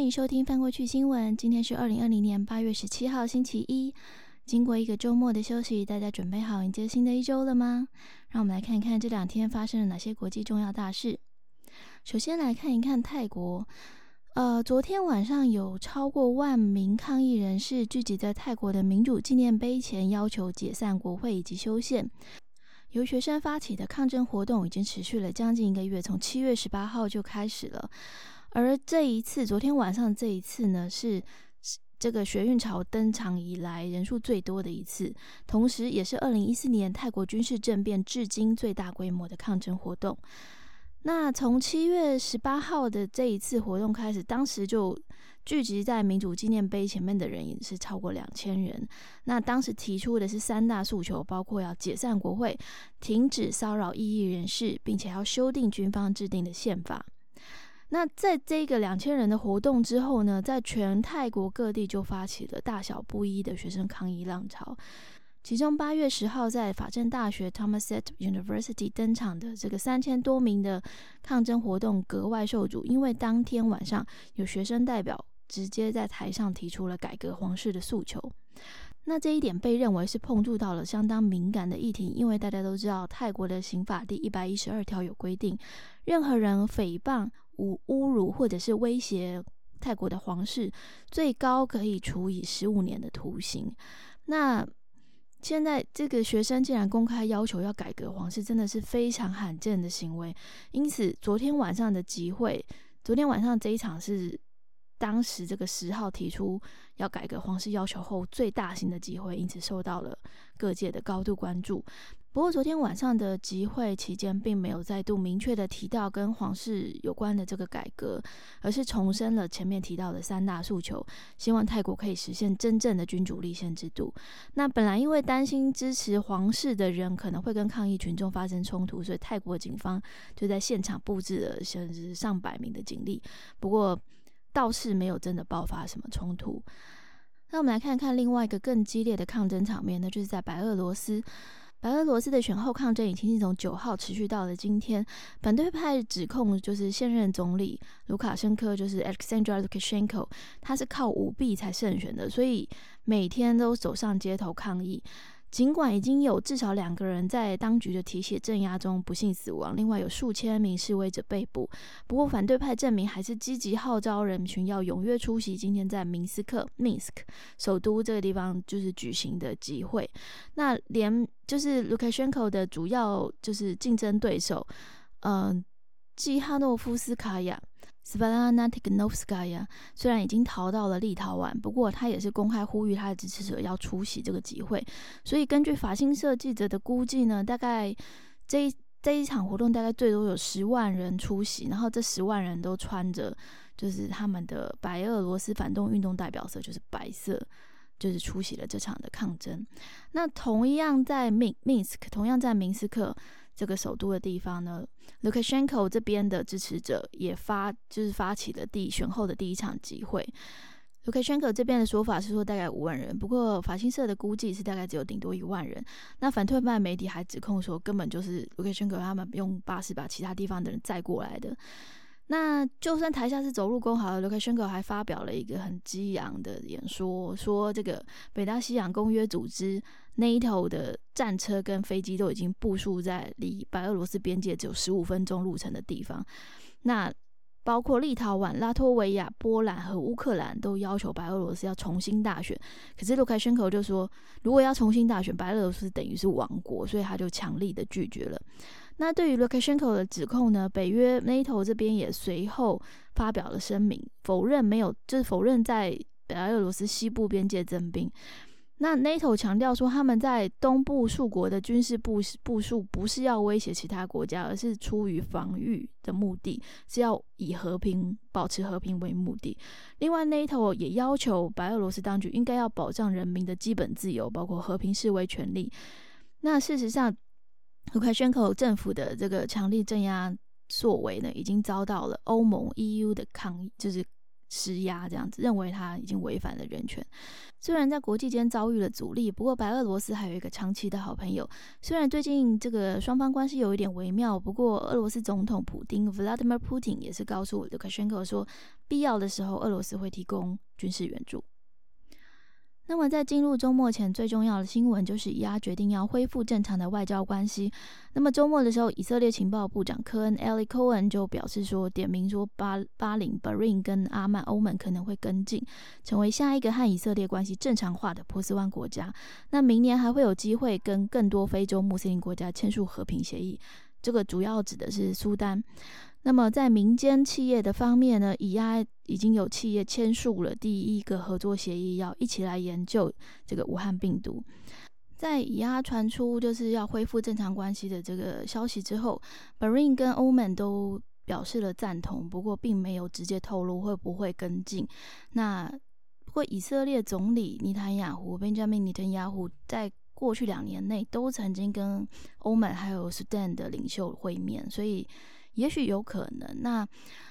欢迎收听翻过去新闻。今天是二零二零年八月十七号，星期一。经过一个周末的休息，大家准备好迎接新的一周了吗？让我们来看一看这两天发生了哪些国际重要大事。首先来看一看泰国。呃，昨天晚上有超过万名抗议人士聚集在泰国的民主纪念碑前，要求解散国会以及修宪。由学生发起的抗争活动已经持续了将近一个月，从七月十八号就开始了。而这一次，昨天晚上这一次呢，是这个学运潮登场以来人数最多的一次，同时也是二零一四年泰国军事政变至今最大规模的抗争活动。那从七月十八号的这一次活动开始，当时就聚集在民主纪念碑前面的人也是超过两千人。那当时提出的是三大诉求，包括要解散国会、停止骚扰异议人士，并且要修订军方制定的宪法。那在这个两千人的活动之后呢，在全泰国各地就发起了大小不一的学生抗议浪潮。其中八月十号在法政大学 Thomaset University 登场的这个三千多名的抗争活动格外受阻，因为当天晚上有学生代表直接在台上提出了改革皇室的诉求。那这一点被认为是碰触到了相当敏感的议题，因为大家都知道泰国的刑法第一百一十二条有规定，任何人诽谤、侮侮辱或者是威胁泰国的皇室，最高可以处以十五年的徒刑。那现在这个学生竟然公开要求要改革皇室，真的是非常罕见的行为。因此，昨天晚上的集会，昨天晚上这一场是当时这个十号提出要改革皇室要求后最大型的集会，因此受到了各界的高度关注。不过，昨天晚上的集会期间，并没有再度明确的提到跟皇室有关的这个改革，而是重申了前面提到的三大诉求，希望泰国可以实现真正的君主立宪制度。那本来因为担心支持皇室的人可能会跟抗议群众发生冲突，所以泰国警方就在现场布置了甚至上百名的警力。不过倒是没有真的爆发什么冲突。那我们来看看另外一个更激烈的抗争场面，那就是在白俄罗斯。白俄罗斯的选后抗争已经从九号持续到了今天。反对派指控就是现任总理卢卡申科，就是 Alexander Lukashenko，他是靠舞弊才胜选的，所以每天都走上街头抗议。尽管已经有至少两个人在当局的提携镇压中不幸死亡，另外有数千名示威者被捕。不过，反对派证明还是积极号召人群要踊跃出席今天在明斯克 （Minsk） 首都这个地方就是举行的集会。那连就是 Lukashenko 的主要就是竞争对手，嗯，季哈诺夫斯卡娅。斯巴拉纳蒂克诺夫斯卡娅虽然已经逃到了立陶宛，不过他也是公开呼吁他的支持者要出席这个集会。所以根据法新社记者的估计呢，大概这一这一场活动大概最多有十万人出席，然后这十万人都穿着就是他们的白俄罗斯反动运动代表色，就是白色，就是出席了这场的抗争。那同样在明明斯克，同样在明斯克。这个首都的地方呢，Lukashenko 这边的支持者也发就是发起了第选后的第一场集会。Lukashenko 这边的说法是说大概五万人，不过法新社的估计是大概只有顶多一万人。那反对派媒体还指控说，根本就是 Lukashenko 他们用巴士把其他地方的人载过来的。那就算台下是走路工，好了，卢卡申科还发表了一个很激昂的演说，说这个北大西洋公约组织 NATO 的战车跟飞机都已经部署在离白俄罗斯边界只有十五分钟路程的地方。那包括立陶宛、拉脱维亚、波兰和乌克兰都要求白俄罗斯要重新大选。可是卢卡申科就说，如果要重新大选，白俄罗斯等于是亡国，所以他就强力的拒绝了。那对于卢卡申科的指控呢？北约 NATO 这边也随后发表了声明，否认没有，就是否认在白俄罗斯西部边界增兵。那 NATO 强调说，他们在东部数国的军事部部署不是要威胁其他国家，而是出于防御的目的，是要以和平保持和平为目的。另外，NATO 也要求白俄罗斯当局应该要保障人民的基本自由，包括和平示威权利。那事实上，卢卡申科政府的这个强力镇压作为呢，已经遭到了欧盟 EU 的抗议，就是施压，这样子认为他已经违反了人权。虽然在国际间遭遇了阻力，不过白俄罗斯还有一个长期的好朋友。虽然最近这个双方关系有一点微妙，不过俄罗斯总统普京 （Vladimir Putin） 也是告诉 Lukashenko 说，必要的时候俄罗斯会提供军事援助。那么，在进入周末前，最重要的新闻就是伊阿决定要恢复正常的外交关系。那么周末的时候，以色列情报部长科恩 （Eli Cohen） 就表示说，点名说巴巴林 （Barin） 跟阿曼、欧盟可能会跟进，成为下一个和以色列关系正常化的波斯湾国家。那明年还会有机会跟更多非洲穆斯林国家签署和平协议。这个主要指的是苏丹。那么在民间企业的方面呢，以阿已经有企业签署了第一个合作协议，要一起来研究这个武汉病毒。在以阿传出就是要恢复正常关系的这个消息之后，Bahrain 跟欧盟都表示了赞同，不过并没有直接透露会不会跟进。那不过以色列总理尼坦雅胡 （Benjamin Netanyahu） 在过去两年内都曾经跟欧盟还有 Sudan 的领袖会面，所以。也许有可能。那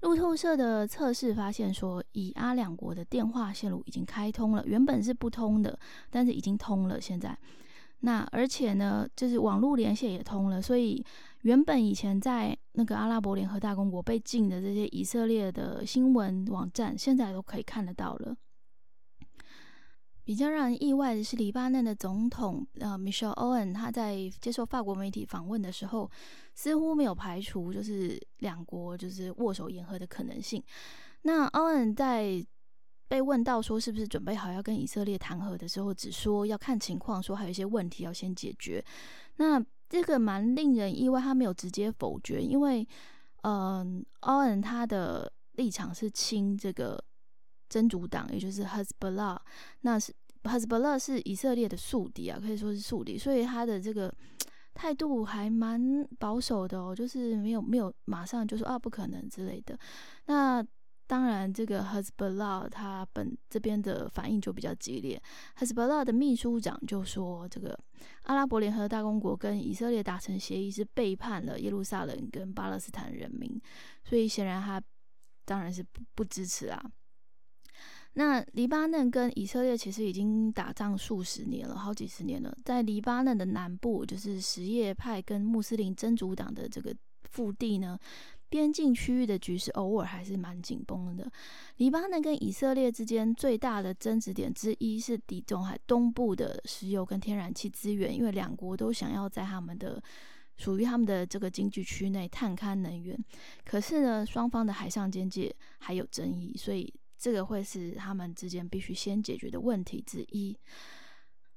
路透社的测试发现说，以阿两国的电话线路已经开通了，原本是不通的，但是已经通了。现在，那而且呢，就是网络连线也通了，所以原本以前在那个阿拉伯联合大公国被禁的这些以色列的新闻网站，现在都可以看得到了。比较让人意外的是，黎巴嫩的总统呃，Michelle Owen，他在接受法国媒体访问的时候，似乎没有排除就是两国就是握手言和的可能性。那 Owen 在被问到说是不是准备好要跟以色列谈和的时候，只说要看情况，说还有一些问题要先解决。那这个蛮令人意外，他没有直接否决，因为嗯，Owen 他的立场是亲这个。真主党，也就是 Hezbollah，那是 Hezbollah 是以色列的宿敌啊，可以说是宿敌，所以他的这个态度还蛮保守的哦，就是没有没有马上就说啊不可能之类的。那当然，这个 Hezbollah 他本这边的反应就比较激烈，Hezbollah 的秘书长就说，这个阿拉伯联合大公国跟以色列达成协议是背叛了耶路撒冷跟巴勒斯坦人民，所以显然他当然是不不支持啊。那黎巴嫩跟以色列其实已经打仗数十年了，好几十年了。在黎巴嫩的南部，就是什叶派跟穆斯林真主党的这个腹地呢，边境区域的局势偶尔还是蛮紧绷的。黎巴嫩跟以色列之间最大的争执点之一是地中海东部的石油跟天然气资源，因为两国都想要在他们的属于他们的这个经济区内探勘能源。可是呢，双方的海上边界还有争议，所以。这个会是他们之间必须先解决的问题之一。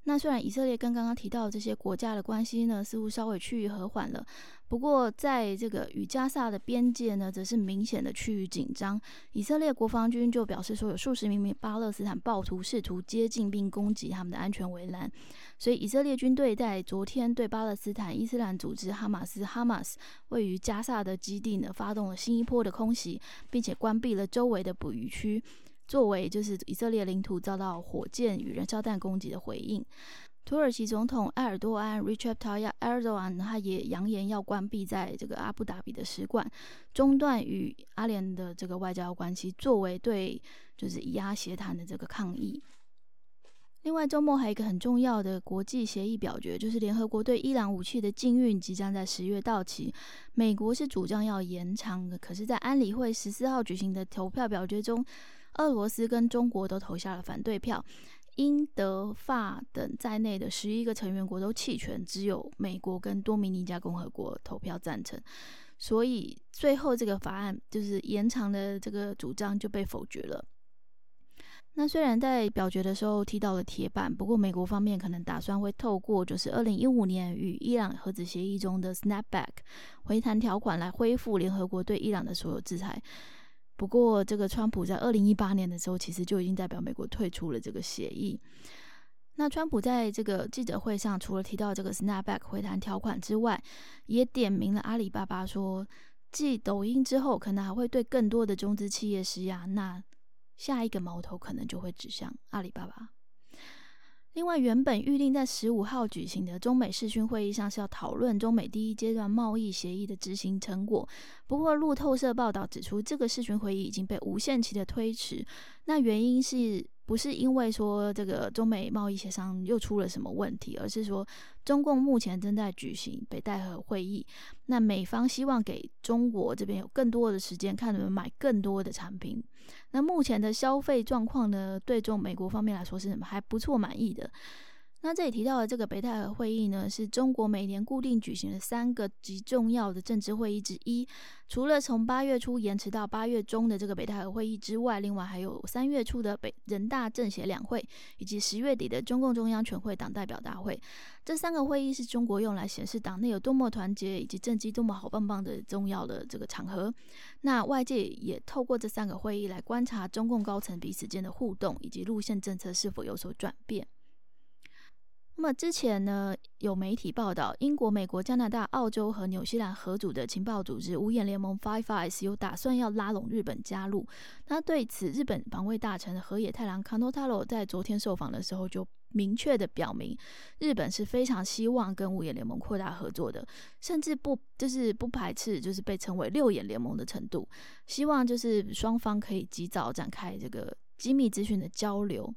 那虽然以色列跟刚刚提到这些国家的关系呢，似乎稍微趋于和缓了，不过在这个与加萨的边界呢，则是明显的趋于紧张。以色列国防军就表示说，有数十名巴勒斯坦暴徒试图接近并攻击他们的安全围栏，所以以色列军队在昨天对巴勒斯坦伊斯兰组织哈马斯哈马斯位于加萨的基地呢，发动了新一波的空袭，并且关闭了周围的捕鱼区。作为就是以色列领土遭到火箭与燃烧弹攻击的回应，土耳其总统埃尔多安 （Recep Tayyip Erdogan） 他也扬言要关闭在这个阿布达比的使馆，中断与阿联的这个外交关系，作为对就是以阿协谈的这个抗议。另外，周末还有一个很重要的国际协议表决，就是联合国对伊朗武器的禁运即将在十月到期，美国是主张要延长的，可是，在安理会十四号举行的投票表决中。俄罗斯跟中国都投下了反对票，英、德、法等在内的十一个成员国都弃权，只有美国跟多米尼加共和国投票赞成，所以最后这个法案就是延长的这个主张就被否决了。那虽然在表决的时候提到了铁板，不过美国方面可能打算会透过就是二零一五年与伊朗核子协议中的 Snapback 回弹条款来恢复联合国对伊朗的所有制裁。不过，这个川普在二零一八年的时候，其实就已经代表美国退出了这个协议。那川普在这个记者会上，除了提到这个 Snapback 回弹条款之外，也点名了阿里巴巴，说继抖音之后，可能还会对更多的中资企业施压。那下一个矛头可能就会指向阿里巴巴。另外，原本预定在十五号举行的中美视讯会议上是要讨论中美第一阶段贸易协议的执行成果。不过，路透社报道指出，这个视讯会议已经被无限期的推迟。那原因是不是因为说这个中美贸易协商又出了什么问题，而是说中共目前正在举行北戴河会议，那美方希望给中国这边有更多的时间，看你们买更多的产品。那目前的消费状况呢？对中美国方面来说是什么还不错，满意的。那这里提到的这个北戴河会议呢，是中国每年固定举行的三个极重要的政治会议之一。除了从八月初延迟到八月中的这个北戴河会议之外，另外还有三月初的北人大政协两会，以及十月底的中共中央全会党代表大会。这三个会议是中国用来显示党内有多么团结，以及政绩多么好棒棒的重要的这个场合。那外界也透过这三个会议来观察中共高层彼此间的互动，以及路线政策是否有所转变。那么之前呢，有媒体报道，英国、美国、加拿大、澳洲和纽西兰合组的情报组织五眼联盟 （Five Eyes） 有打算要拉拢日本加入。那对此，日本防卫大臣河野太郎 （Kanotaro） 在昨天受访的时候就明确的表明，日本是非常希望跟五眼联盟扩大合作的，甚至不就是不排斥就是被称为六眼联盟的程度，希望就是双方可以及早展开这个机密资讯的交流。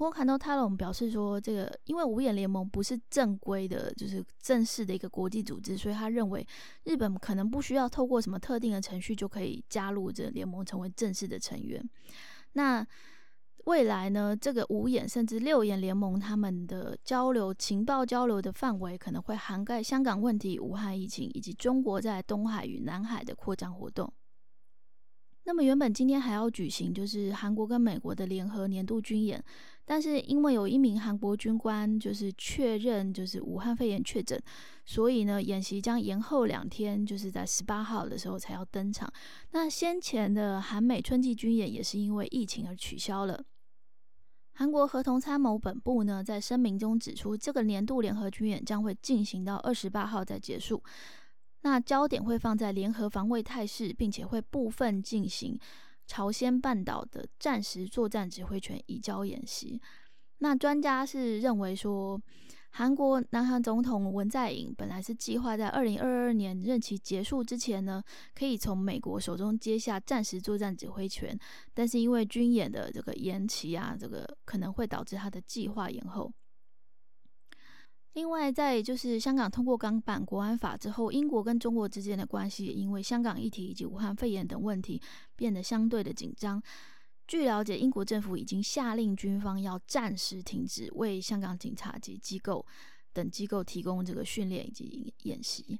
不过，看到泰隆表示说，这个因为五眼联盟不是正规的，就是正式的一个国际组织，所以他认为日本可能不需要透过什么特定的程序就可以加入这联盟，成为正式的成员。那未来呢，这个五眼甚至六眼联盟他们的交流情报交流的范围可能会涵盖香港问题、武汉疫情以及中国在东海与南海的扩张活动。那么原本今天还要举行就是韩国跟美国的联合年度军演。但是因为有一名韩国军官就是确认就是武汉肺炎确诊，所以呢演习将延后两天，就是在十八号的时候才要登场。那先前的韩美春季军演也是因为疫情而取消了。韩国合同参谋本部呢在声明中指出，这个年度联合军演将会进行到二十八号再结束。那焦点会放在联合防卫态势，并且会部分进行。朝鲜半岛的战时作战指挥权移交演习，那专家是认为说，韩国南韩总统文在寅本来是计划在二零二二年任期结束之前呢，可以从美国手中接下战时作战指挥权，但是因为军演的这个延期啊，这个可能会导致他的计划延后。另外，在就是香港通过港版国安法之后，英国跟中国之间的关系也因为香港议题以及武汉肺炎等问题变得相对的紧张。据了解，英国政府已经下令军方要暂时停止为香港警察及机构等机构提供这个训练以及演习。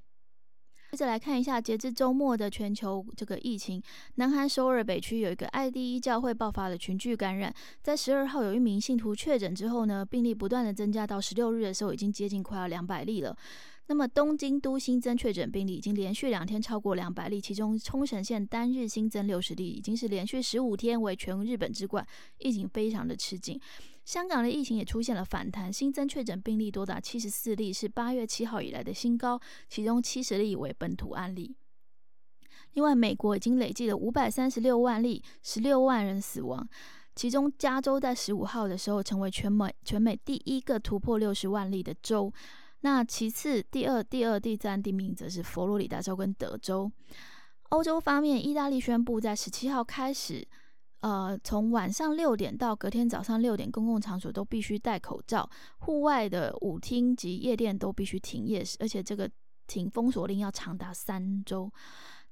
接着来看一下，截至周末的全球这个疫情，南韩首尔北区有一个爱第一教会爆发了群聚感染，在十二号有一名信徒确诊之后呢，病例不断的增加，到十六日的时候已经接近快要两百例了。那么东京都新增确诊病例已经连续两天超过两百例，其中冲绳县单日新增六十例，已经是连续十五天为全日本之冠，疫情非常的吃紧。香港的疫情也出现了反弹，新增确诊病例多达七十四例，是八月七号以来的新高，其中七十例为本土案例。另外，美国已经累计了五百三十六万例，十六万人死亡，其中加州在十五号的时候成为全美全美第一个突破六十万例的州。那其次，第二、第二、第三、第名则是佛罗里达州跟德州。欧洲方面，意大利宣布在十七号开始。呃，从晚上六点到隔天早上六点，公共场所都必须戴口罩，户外的舞厅及夜店都必须停业，而且这个停封锁令要长达三周。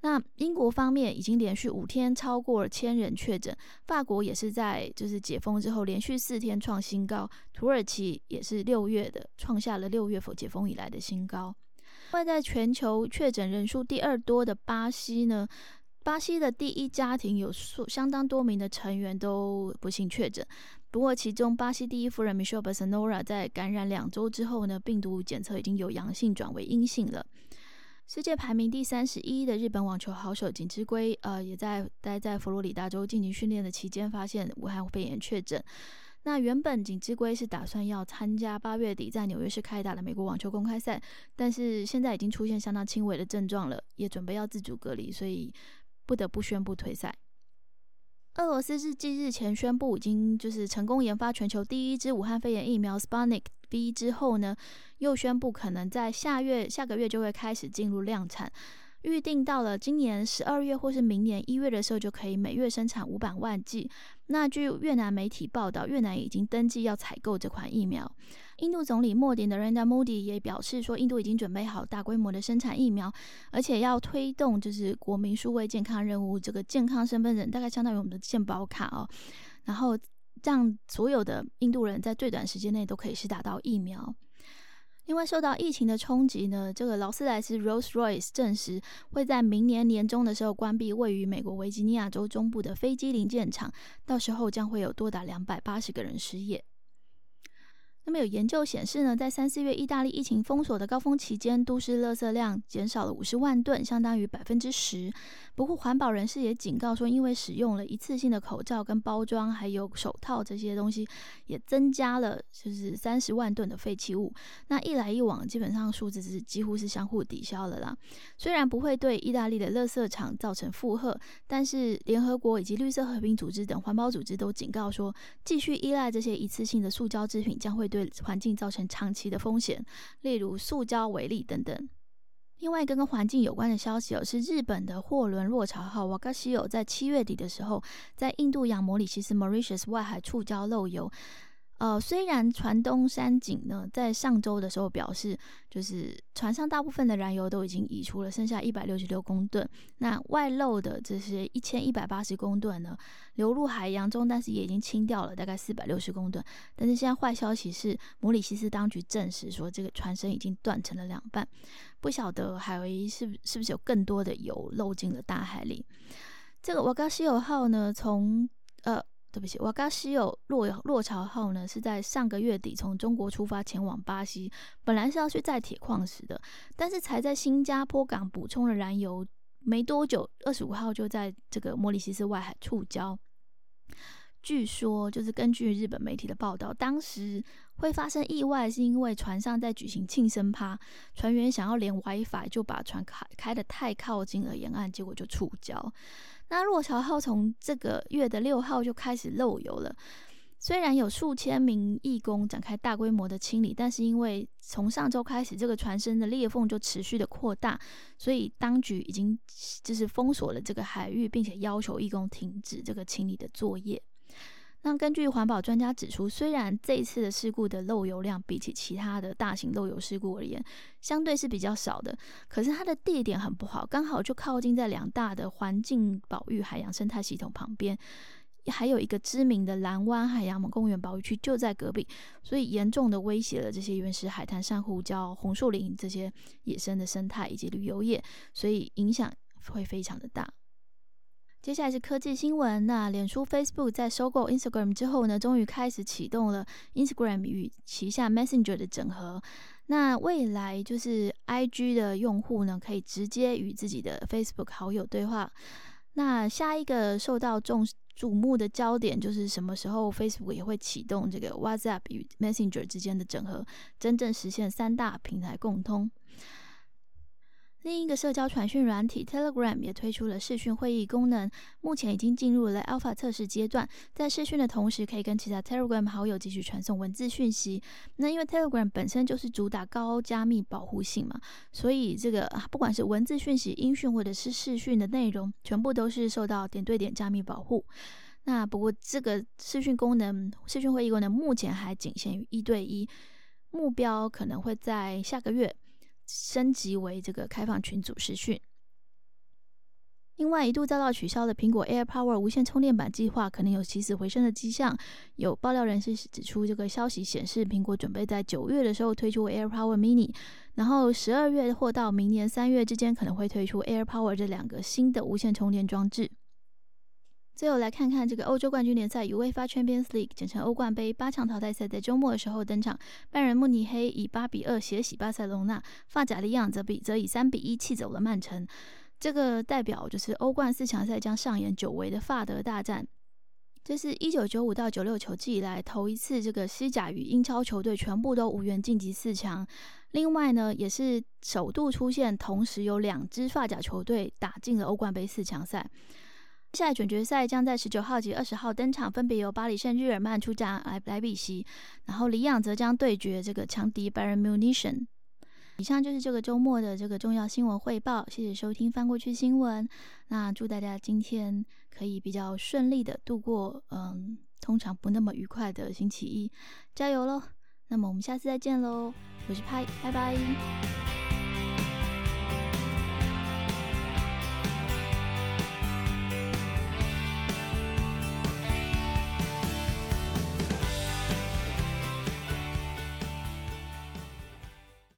那英国方面已经连续五天超过了千人确诊，法国也是在就是解封之后连续四天创新高，土耳其也是六月的创下了六月否解封以来的新高。外在全球确诊人数第二多的巴西呢？巴西的第一家庭有数相当多名的成员都不幸确诊，不过其中巴西第一夫人 Michelle b a s n o r a 在感染两周之后呢，病毒检测已经有阳性转为阴性了。世界排名第三十一的日本网球好手锦织圭，呃，也在待在佛罗里达州进行训练的期间发现武汉肺炎确诊。那原本锦织圭是打算要参加八月底在纽约市开打的美国网球公开赛，但是现在已经出现相当轻微的症状了，也准备要自主隔离，所以。不得不宣布退赛。俄罗斯日继日前宣布，已经就是成功研发全球第一支武汉肺炎疫苗 Sputnik V 之后呢，又宣布可能在下月下个月就会开始进入量产。预定到了今年十二月或是明年一月的时候，就可以每月生产五百万剂。那据越南媒体报道，越南已经登记要采购这款疫苗。印度总理莫迪 （Narendra Modi） 也表示说，印度已经准备好大规模的生产疫苗，而且要推动就是国民数位健康任务。这个健康身份证大概相当于我们的健保卡哦，然后让所有的印度人在最短时间内都可以施打到疫苗。因为受到疫情的冲击呢，这个劳斯莱斯 （Rolls-Royce） 证实会在明年年中的时候关闭位于美国维吉尼亚州中部的飞机零件厂，到时候将会有多达两百八十个人失业。那么有研究显示呢，在三四月意大利疫情封锁的高峰期间，都市垃圾量减少了五十万吨，相当于百分之十。不过环保人士也警告说，因为使用了一次性的口罩跟包装，还有手套这些东西，也增加了就是三十万吨的废弃物。那一来一往，基本上数字是几乎是相互抵消了啦。虽然不会对意大利的垃圾场造成负荷，但是联合国以及绿色和平组织等环保组织都警告说，继续依赖这些一次性的塑胶制品将会对环境造成长期的风险，例如塑胶为例等等。另外一个跟环境有关的消息哦，是日本的货轮“落潮号”瓦嘎西有在七月底的时候，在印度洋摩里西斯 （Mauritius） 外海触礁漏油。呃，虽然船东山井呢在上周的时候表示，就是船上大部分的燃油都已经移出了，剩下一百六十六公吨。那外漏的这些一千一百八十公吨呢，流入海洋中，但是也已经清掉了大概四百六十公吨。但是现在坏消息是，摩里西斯当局证实说，这个船身已经断成了两半，不晓得海维是不是不是有更多的油漏进了大海里。这个瓦嘎西有号呢，从呃。对不起，瓦嘎西有落落潮号呢，是在上个月底从中国出发前往巴西，本来是要去载铁矿石的，但是才在新加坡港补充了燃油，没多久，二十五号就在这个莫里西斯外海触礁。据说，就是根据日本媒体的报道，当时会发生意外，是因为船上在举行庆生趴，船员想要连 WiFi，就把船开开的太靠近了沿岸，结果就触礁。那落桥号从这个月的六号就开始漏油了，虽然有数千名义工展开大规模的清理，但是因为从上周开始，这个船身的裂缝就持续的扩大，所以当局已经就是封锁了这个海域，并且要求义工停止这个清理的作业。那根据环保专家指出，虽然这一次的事故的漏油量比起其他的大型漏油事故而言，相对是比较少的，可是它的地点很不好，刚好就靠近在两大的环境保育海洋生态系统旁边，还有一个知名的蓝湾海洋公园保育区就在隔壁，所以严重的威胁了这些原始海滩、珊瑚礁、红树林这些野生的生态以及旅游业，所以影响会非常的大。接下来是科技新闻。那脸书 Facebook 在收购 Instagram 之后呢，终于开始启动了 Instagram 与旗下 Messenger 的整合。那未来就是 IG 的用户呢，可以直接与自己的 Facebook 好友对话。那下一个受到重瞩目的焦点，就是什么时候 Facebook 也会启动这个 WhatsApp 与 Messenger 之间的整合，真正实现三大平台共通。另一个社交传讯软体 Telegram 也推出了视讯会议功能，目前已经进入了 Alpha 测试阶段。在视讯的同时，可以跟其他 Telegram 好友继续传送文字讯息。那因为 Telegram 本身就是主打高加密保护性嘛，所以这个不管是文字讯息、音讯或者是视讯的内容，全部都是受到点对点加密保护。那不过这个视讯功能、视讯会议功能目前还仅限于一对一，目标可能会在下个月。升级为这个开放群组视讯。另外，一度遭到取消的苹果 Air Power 无线充电板计划，可能有起死回生的迹象。有爆料人士指出，这个消息显示，苹果准备在九月的时候推出 Air Power Mini，然后十二月或到明年三月之间，可能会推出 Air Power 这两个新的无线充电装置。最后来看看这个欧洲冠军联赛 UEFA Champions League，简称欧冠杯八强淘汰赛，在周末的时候登场。拜仁慕尼黑以八比二血洗巴塞隆纳，发甲利昂则比则以三比一气走了曼城。这个代表就是欧冠四强赛将上演久违的法德大战。这是一九九五到九六球季以来头一次，这个西甲与英超球队全部都无缘晋级四强。另外呢，也是首度出现同时有两支法甲球队打进了欧冠杯四强赛。下来准决赛将在十九号及二十号登场，分别由巴黎圣日耳曼出战莱莱比锡，然后里昂则将对决这个强敌 Bayern Munich。以上就是这个周末的这个重要新闻汇报，谢谢收听翻过去新闻。那祝大家今天可以比较顺利的度过，嗯，通常不那么愉快的星期一，加油喽！那么我们下次再见喽，我是派，拜拜。